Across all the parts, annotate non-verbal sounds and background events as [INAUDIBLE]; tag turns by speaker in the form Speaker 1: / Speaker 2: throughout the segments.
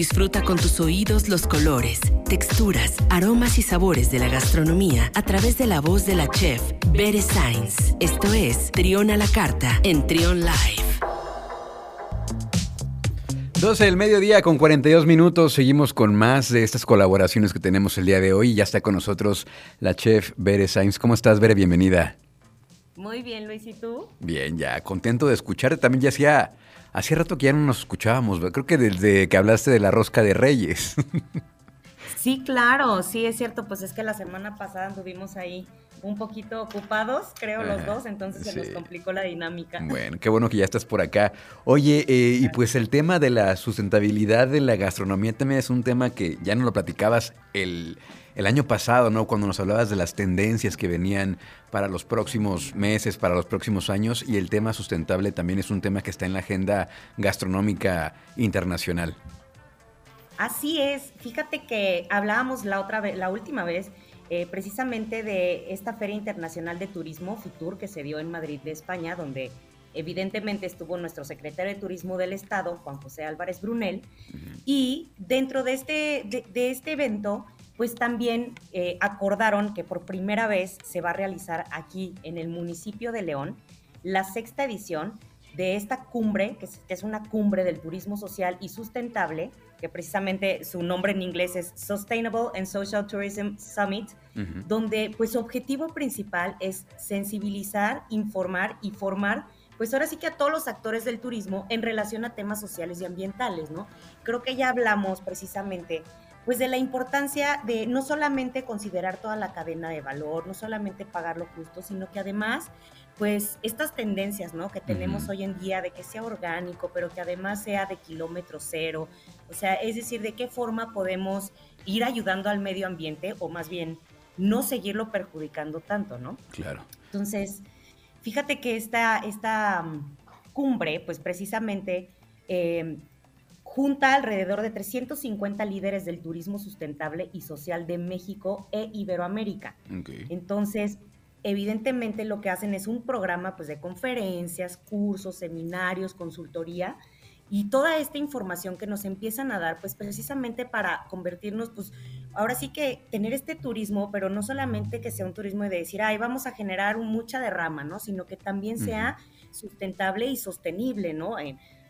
Speaker 1: Disfruta con tus oídos los colores, texturas, aromas y sabores de la gastronomía a través de la voz de la chef Bere Sainz. Esto es Trión a la Carta en Trión Live.
Speaker 2: 12 del mediodía con 42 minutos. Seguimos con más de estas colaboraciones que tenemos el día de hoy. Ya está con nosotros la chef Bere Sainz. ¿Cómo estás, Bere? Bienvenida.
Speaker 3: Muy bien, Luis. ¿Y tú?
Speaker 2: Bien, ya contento de escucharte. También ya hacía, hacía rato que ya no nos escuchábamos. Creo que desde que hablaste de la rosca de Reyes. [LAUGHS]
Speaker 3: Sí, claro, sí, es cierto. Pues es que la semana pasada anduvimos ahí un poquito ocupados, creo, los dos, entonces se nos complicó la dinámica.
Speaker 2: Bueno, qué bueno que ya estás por acá. Oye, eh, y pues el tema de la sustentabilidad de la gastronomía también es un tema que ya no lo platicabas el, el año pasado, ¿no? Cuando nos hablabas de las tendencias que venían para los próximos meses, para los próximos años, y el tema sustentable también es un tema que está en la agenda gastronómica internacional.
Speaker 3: Así es, fíjate que hablábamos la otra vez, la última vez, eh, precisamente de esta Feria Internacional de Turismo, FITUR, que se dio en Madrid de España, donde evidentemente estuvo nuestro secretario de Turismo del Estado, Juan José Álvarez Brunel, y dentro de este, de, este evento, pues también eh, acordaron que por primera vez se va a realizar aquí en el municipio de León la sexta edición de esta cumbre, que es una cumbre del turismo social y sustentable, que precisamente su nombre en inglés es Sustainable and Social Tourism Summit, donde pues su objetivo principal es sensibilizar, informar y formar pues ahora sí que a todos los actores del turismo en relación a temas sociales y ambientales, ¿no? Creo que ya hablamos precisamente pues de la importancia de no solamente considerar toda la cadena de valor, no solamente pagar lo justo, sino que además pues estas tendencias, ¿no? Que tenemos hoy en día de que sea orgánico, pero que además sea de kilómetro cero. O sea, es decir, de qué forma podemos ir ayudando al medio ambiente o más bien no seguirlo perjudicando tanto, ¿no?
Speaker 2: Claro.
Speaker 3: Entonces, fíjate que esta, esta mm, cumbre, pues precisamente eh, junta alrededor de 350 líderes del turismo sustentable y social de México e Iberoamérica. Entonces, evidentemente lo que hacen es un programa pues, de conferencias, cursos, seminarios, consultoría y toda esta información que nos empiezan a dar, pues precisamente para convertirnos, pues ahora sí que tener este turismo, pero no solamente que sea un turismo de decir, ay, vamos a generar mucha derrama, ¿no? Sino que también sea sustentable y sostenible, ¿no?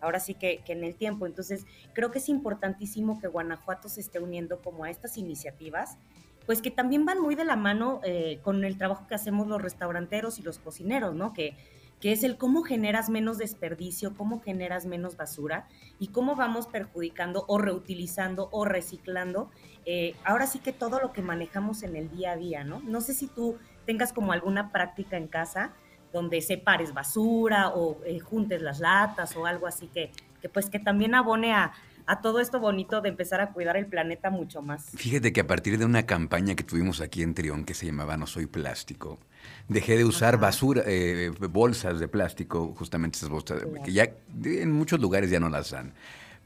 Speaker 3: Ahora sí que, en el tiempo. Entonces, creo que es importantísimo que Guanajuato se esté uniendo como a estas iniciativas pues que también van muy de la mano eh, con el trabajo que hacemos los restauranteros y los cocineros, ¿no? Que, que es el cómo generas menos desperdicio, cómo generas menos basura y cómo vamos perjudicando o reutilizando o reciclando. Eh, ahora sí que todo lo que manejamos en el día a día, ¿no? No sé si tú tengas como alguna práctica en casa donde separes basura o eh, juntes las latas o algo así que, que pues que también abone a, a todo esto bonito de empezar a cuidar el planeta mucho más.
Speaker 2: Fíjate que a partir de una campaña que tuvimos aquí en Trión que se llamaba No Soy Plástico, dejé de usar basura, eh, bolsas de plástico, justamente esas bolsas, que ya en muchos lugares ya no las dan.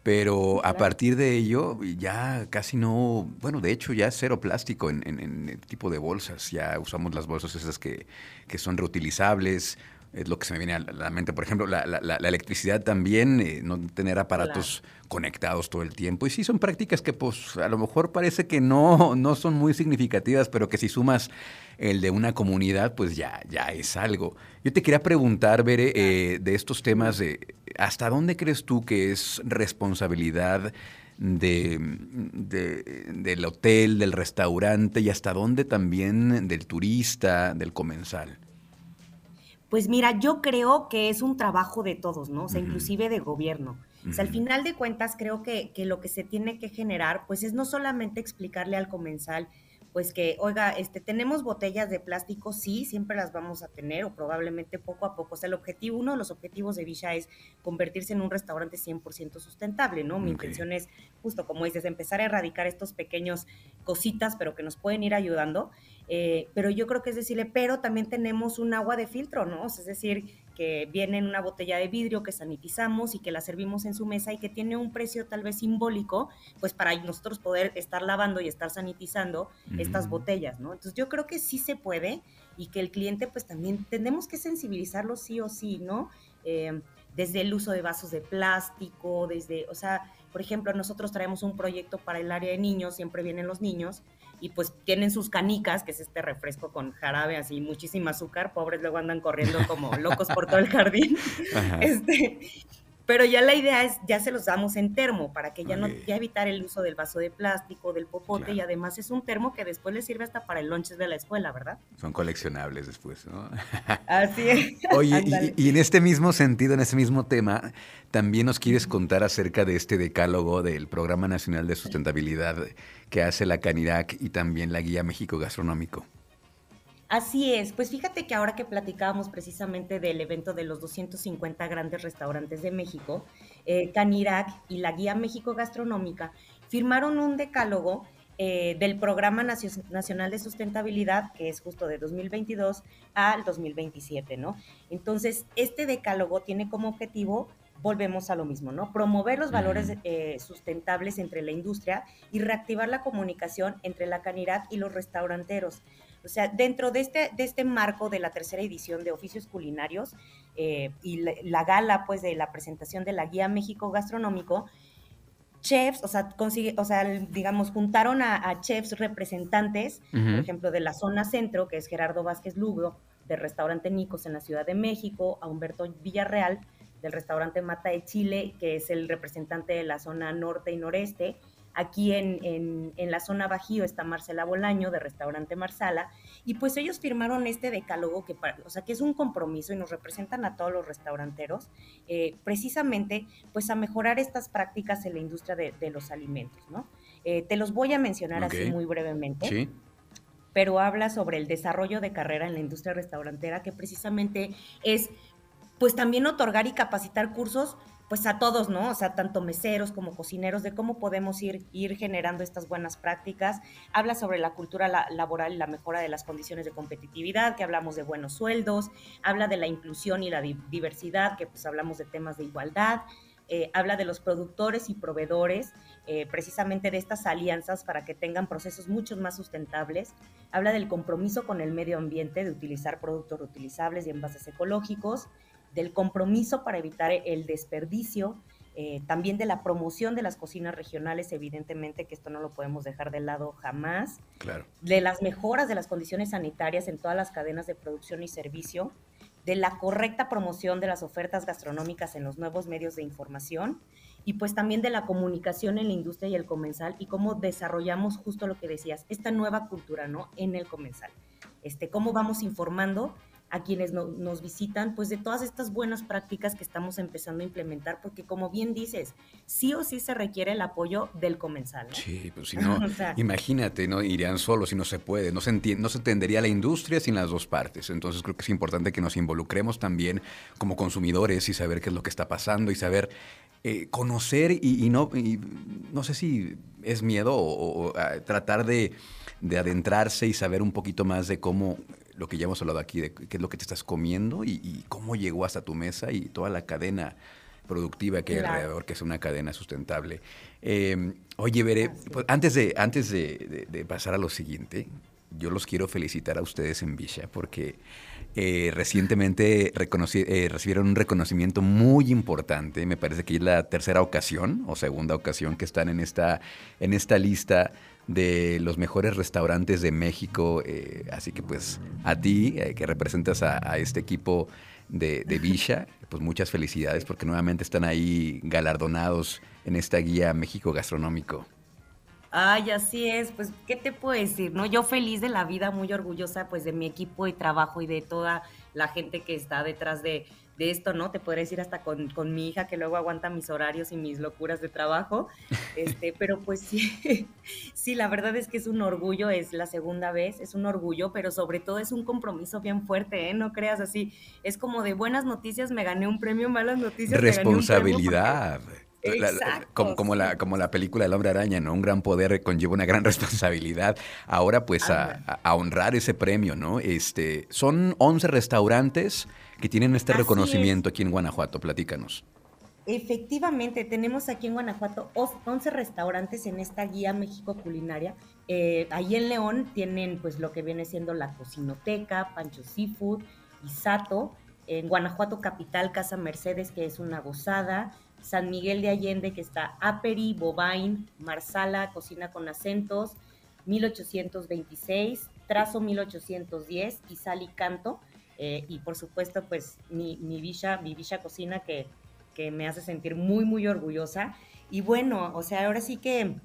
Speaker 2: Pero a partir de ello ya casi no, bueno, de hecho ya cero plástico en, el tipo de bolsas. Ya usamos las bolsas esas que, que son reutilizables, es lo que se me viene a la mente. Por ejemplo, la, electricidad también, eh, no tener aparatos conectados todo el tiempo. Y sí, son prácticas que pues a lo mejor parece que no, no son muy significativas, pero que si sumas el de una comunidad, pues ya, ya es algo. Yo te quería preguntar, Bere, eh, de estos temas, de, ¿hasta dónde crees tú que es responsabilidad de, del hotel, del restaurante y hasta dónde también del turista, del comensal?
Speaker 3: Pues mira, yo creo que es un trabajo de todos, ¿no? O sea, inclusive de gobierno. O sea, al final de cuentas, creo que, que, lo que se tiene que generar, pues es no solamente explicarle al comensal pues que, oiga, este, tenemos botellas de plástico, sí, siempre las vamos a tener o probablemente poco a poco. O sea, el objetivo, uno de los objetivos de Villa es convertirse en un restaurante 100% sustentable, ¿no? Mi intención es, justo como dices, empezar a erradicar estos pequeños cositas, pero que nos pueden ir ayudando. Eh, pero yo creo que es decirle, pero también tenemos un agua de filtro, ¿no? es decir, que viene en una botella de vidrio que sanitizamos y que la servimos en su mesa y que tiene un precio tal vez simbólico, pues para nosotros poder estar lavando y estar sanitizando estas botellas, ¿no? Entonces yo creo que sí se puede y que el cliente pues también tenemos que sensibilizarlo sí o sí, ¿no? Eh, desde el uso de vasos de plástico, desde, o sea, Por ejemplo, nosotros traemos un proyecto para el área de niños, siempre vienen los niños y pues tienen sus canicas, que es este refresco con jarabe, así muchísimo azúcar, pobres luego andan corriendo como locos por todo el jardín. [LAUGHS] Este, pero ya la idea es, ya se los damos en termo, para que ya no, ya evitar el uso del vaso de plástico, del popote, y además es un termo que después le sirve hasta para el lunch de la escuela, ¿verdad?
Speaker 2: Son coleccionables después, ¿no? [LAUGHS]
Speaker 3: Así es. [LAUGHS]
Speaker 2: Oye, y, en este mismo sentido, en ese mismo tema, también nos quieres contar acerca de este decálogo del Programa Nacional de Sustentabilidad que hace la Canirac y también la Guía México Gastronómico.
Speaker 3: Así es, pues fíjate que ahora que platicábamos precisamente del evento de los 250 grandes restaurantes de México, eh, Canirac y la Guía México Gastronómica firmaron un decálogo eh, del Programa Nacional de Sustentabilidad, que es justo de 2022 al 2027, ¿no? Entonces, este decálogo tiene como objetivo volvemos a lo mismo, ¿no? Promover los valores eh, sustentables entre la industria y reactivar la comunicación entre la Canirac y los restauranteros. O sea, dentro de este, de este marco de la tercera edición de Oficios Culinarios eh, y la, gala, pues, de la presentación de la Guía México Gastronómico, chefs, o sea, consigue, o sea digamos, juntaron a, chefs representantes, por ejemplo, de la zona centro, que es Gerardo Vázquez Lugo, del restaurante Nicos en la Ciudad de México, a Humberto Villarreal, del restaurante Mata de Chile, que es el representante de la zona norte y noreste, Aquí en, la zona Bajío está Marcela Bolaño de Restaurante Marsala y pues ellos firmaron este decálogo que, o sea, que es un compromiso y nos representan a todos los restauranteros eh, precisamente pues a mejorar estas prácticas en la industria de, los alimentos, ¿no? Eh, te los voy a mencionar así muy brevemente. Sí pero habla sobre el desarrollo de carrera en la industria restaurantera, que precisamente es, pues también otorgar y capacitar cursos pues a todos, ¿no? O sea, tanto meseros como cocineros, de cómo podemos ir, ir generando estas buenas prácticas. Habla sobre la cultura laboral y la mejora de las condiciones de competitividad, que hablamos de buenos sueldos, habla de la inclusión y la diversidad, que pues hablamos de temas de igualdad, eh, habla de los productores y proveedores, eh, precisamente de estas alianzas para que tengan procesos mucho más sustentables. Habla del compromiso con el medio ambiente, de utilizar productos reutilizables y envases ecológicos del compromiso para evitar el desperdicio, eh, también de la promoción de las cocinas regionales, evidentemente que esto no lo podemos dejar de lado jamás,
Speaker 2: claro.
Speaker 3: de las mejoras de las condiciones sanitarias en todas las cadenas de producción y servicio, de la correcta promoción de las ofertas gastronómicas en los nuevos medios de información y pues también de la comunicación en la industria y el comensal y cómo desarrollamos justo lo que decías, esta nueva cultura, ¿no? En el comensal. Este, cómo vamos informando a quienes nos visitan, pues de todas estas buenas prácticas que estamos empezando a implementar, porque como bien dices, sí o sí se requiere el apoyo del comensal.
Speaker 2: Sí, pues si no, [LAUGHS] imagínate, ¿no? Irían solos si no se puede, no se, no se entendería la industria sin las dos partes. Entonces creo que es importante que nos involucremos también como consumidores y saber qué es lo que está pasando y saber eh, conocer y, no, no sé si es miedo o, tratar de, de, adentrarse y saber un poquito más de cómo lo que ya hemos hablado aquí, de qué es lo que te estás comiendo y, cómo llegó hasta tu mesa y toda la cadena productiva que hay alrededor, que es una cadena sustentable. Em, oye, Veré, pues, antes, de, antes de, pasar a lo siguiente, yo los quiero felicitar a ustedes en Villa porque eh, recientemente eh, recibieron un reconocimiento muy importante. Me parece que es la tercera ocasión o segunda ocasión que están en esta, en esta lista de los mejores restaurantes de México. Eh, así que pues a ti, que representas a, este equipo de, de Villa, pues muchas felicidades porque nuevamente están ahí galardonados en esta guía México Gastronómico.
Speaker 3: Ay, así es, pues, ¿qué te puedo decir? No, yo feliz de la vida, muy orgullosa pues de mi equipo de trabajo y de toda la gente que está detrás de, de esto, ¿no? Te podría decir hasta con, con, mi hija que luego aguanta mis horarios y mis locuras de trabajo. [LAUGHS] Este, pero pues sí, [LAUGHS] sí, la verdad es que es un orgullo, es la segunda vez, es un orgullo, pero sobre todo es un compromiso bien fuerte, ¿eh? No creas así. Es como de buenas noticias me gané un premio, malas noticias.
Speaker 2: Responsabilidad. Como, como, la, como la película El hombre araña, ¿no? Un gran poder conlleva una gran [LAUGHS] responsabilidad. Ahora, pues, a, a, honrar ese premio, ¿no? Este, son 11 restaurantes que tienen este reconocimiento aquí en Guanajuato. Platícanos.
Speaker 3: Efectivamente, tenemos aquí en Guanajuato 11 restaurantes en esta guía México Culinaria. Eh, ahí en León tienen pues lo que viene siendo la Cocinoteca, Pancho Seafood, Isato. En Guanajuato Capital, Casa Mercedes, que es una gozada. San Miguel de Allende, que está Aperi, Bobain, Marsala, Cocina con Acentos, 1826, Trazo 1810 y Sal y Canto. Eh, y por supuesto, pues mi, mi Villa, mi Villa Cocina que, que me hace sentir muy, muy orgullosa. Y bueno, o sea, ahora sí que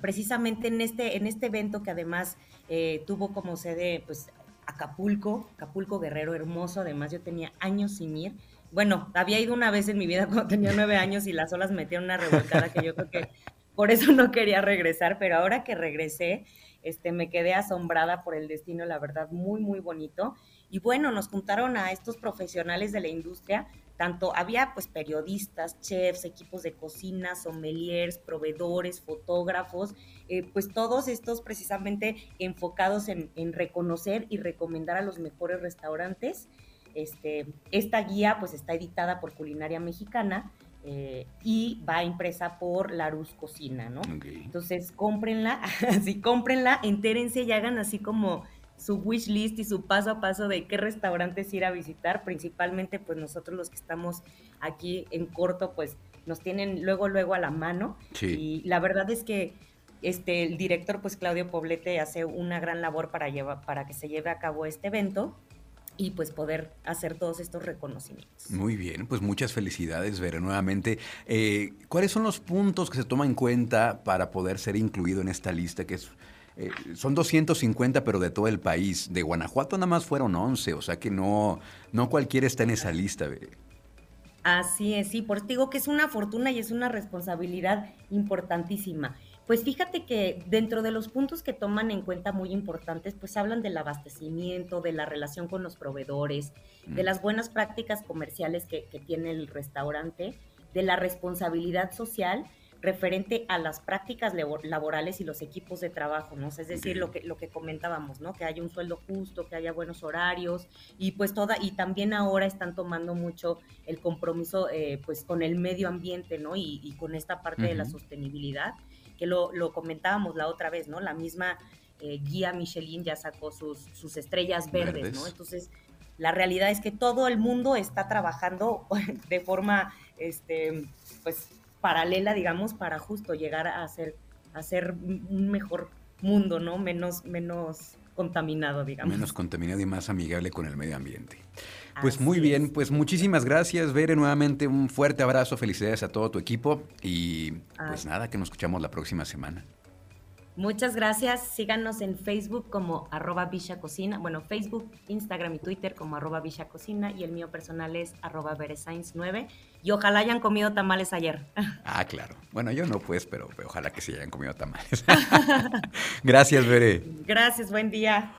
Speaker 3: precisamente en este, en este evento que además eh, tuvo como sede, pues, Acapulco, Acapulco Guerrero, hermoso, además yo tenía años sin ir. Bueno, había ido una vez en mi vida cuando tenía nueve años y las olas metieron una revolcada que yo creo que por eso no quería regresar, pero ahora que regresé, este, me quedé asombrada por el destino, la verdad, muy, muy bonito. Y bueno, nos juntaron a estos profesionales de la industria, tanto había pues periodistas, chefs, equipos de cocina, sommeliers, proveedores, fotógrafos, eh, pues todos estos precisamente enfocados en, reconocer y recomendar a los mejores restaurantes. Este, esta guía pues está editada por Culinaria Mexicana eh, y va impresa por Larus Cocina, ¿no? Entonces, cómprenla, [LAUGHS] así cómprenla, entérense y hagan así como su wish list y su paso a paso de qué restaurantes ir a visitar, principalmente pues nosotros los que estamos aquí en corto pues nos tienen luego luego a la mano. Y la verdad es que este el director pues Claudio Poblete hace una gran labor para llevar para que se lleve a cabo este evento y pues poder hacer todos estos reconocimientos.
Speaker 2: Muy bien, pues muchas felicidades, Vera, nuevamente. Eh, ¿Cuáles son los puntos que se toman en cuenta para poder ser incluido en esta lista que es eh, son 250, pero de todo el país. De Guanajuato nada más fueron 11, o sea que no, no cualquiera está en esa lista.
Speaker 3: Así es, sí, por eso digo que es una fortuna y es una responsabilidad importantísima. Pues fíjate que dentro de los puntos que toman en cuenta muy importantes, pues hablan del abastecimiento, de la relación con los proveedores, de mm. las buenas prácticas comerciales que, que tiene el restaurante, de la responsabilidad social referente a las prácticas laborales y los equipos de trabajo, ¿no? es decir, lo que, lo que comentábamos, ¿no? Que haya un sueldo justo, que haya buenos horarios y pues toda, y también ahora están tomando mucho el compromiso eh, pues con el medio ambiente, ¿no? Y, con esta parte de la sostenibilidad, que lo, lo, comentábamos la otra vez, ¿no? La misma eh, guía Michelin ya sacó sus, sus estrellas verdes, verdes, ¿no? Entonces, la realidad es que todo el mundo está trabajando [LAUGHS] de forma, este, pues, paralela, digamos, para justo llegar a hacer, a hacer un mejor mundo, ¿no? Menos, menos contaminado, digamos.
Speaker 2: Menos contaminado y más amigable con el medio ambiente. Pues muy bien, pues muchísimas gracias, Bere, nuevamente un fuerte abrazo, felicidades a todo tu equipo y pues nada, que nos escuchamos la próxima semana.
Speaker 3: Muchas gracias. Síganos en Facebook como arroba Villa Cocina. Bueno, Facebook, Instagram y Twitter como arroba Villa Cocina y el mío personal es arroba 9 y ojalá hayan comido tamales ayer. [LAUGHS]
Speaker 2: Ah, claro. Bueno, yo no pues, pero, ojalá que sí hayan comido tamales. [LAUGHS] gracias, Bere.
Speaker 3: Gracias, buen día.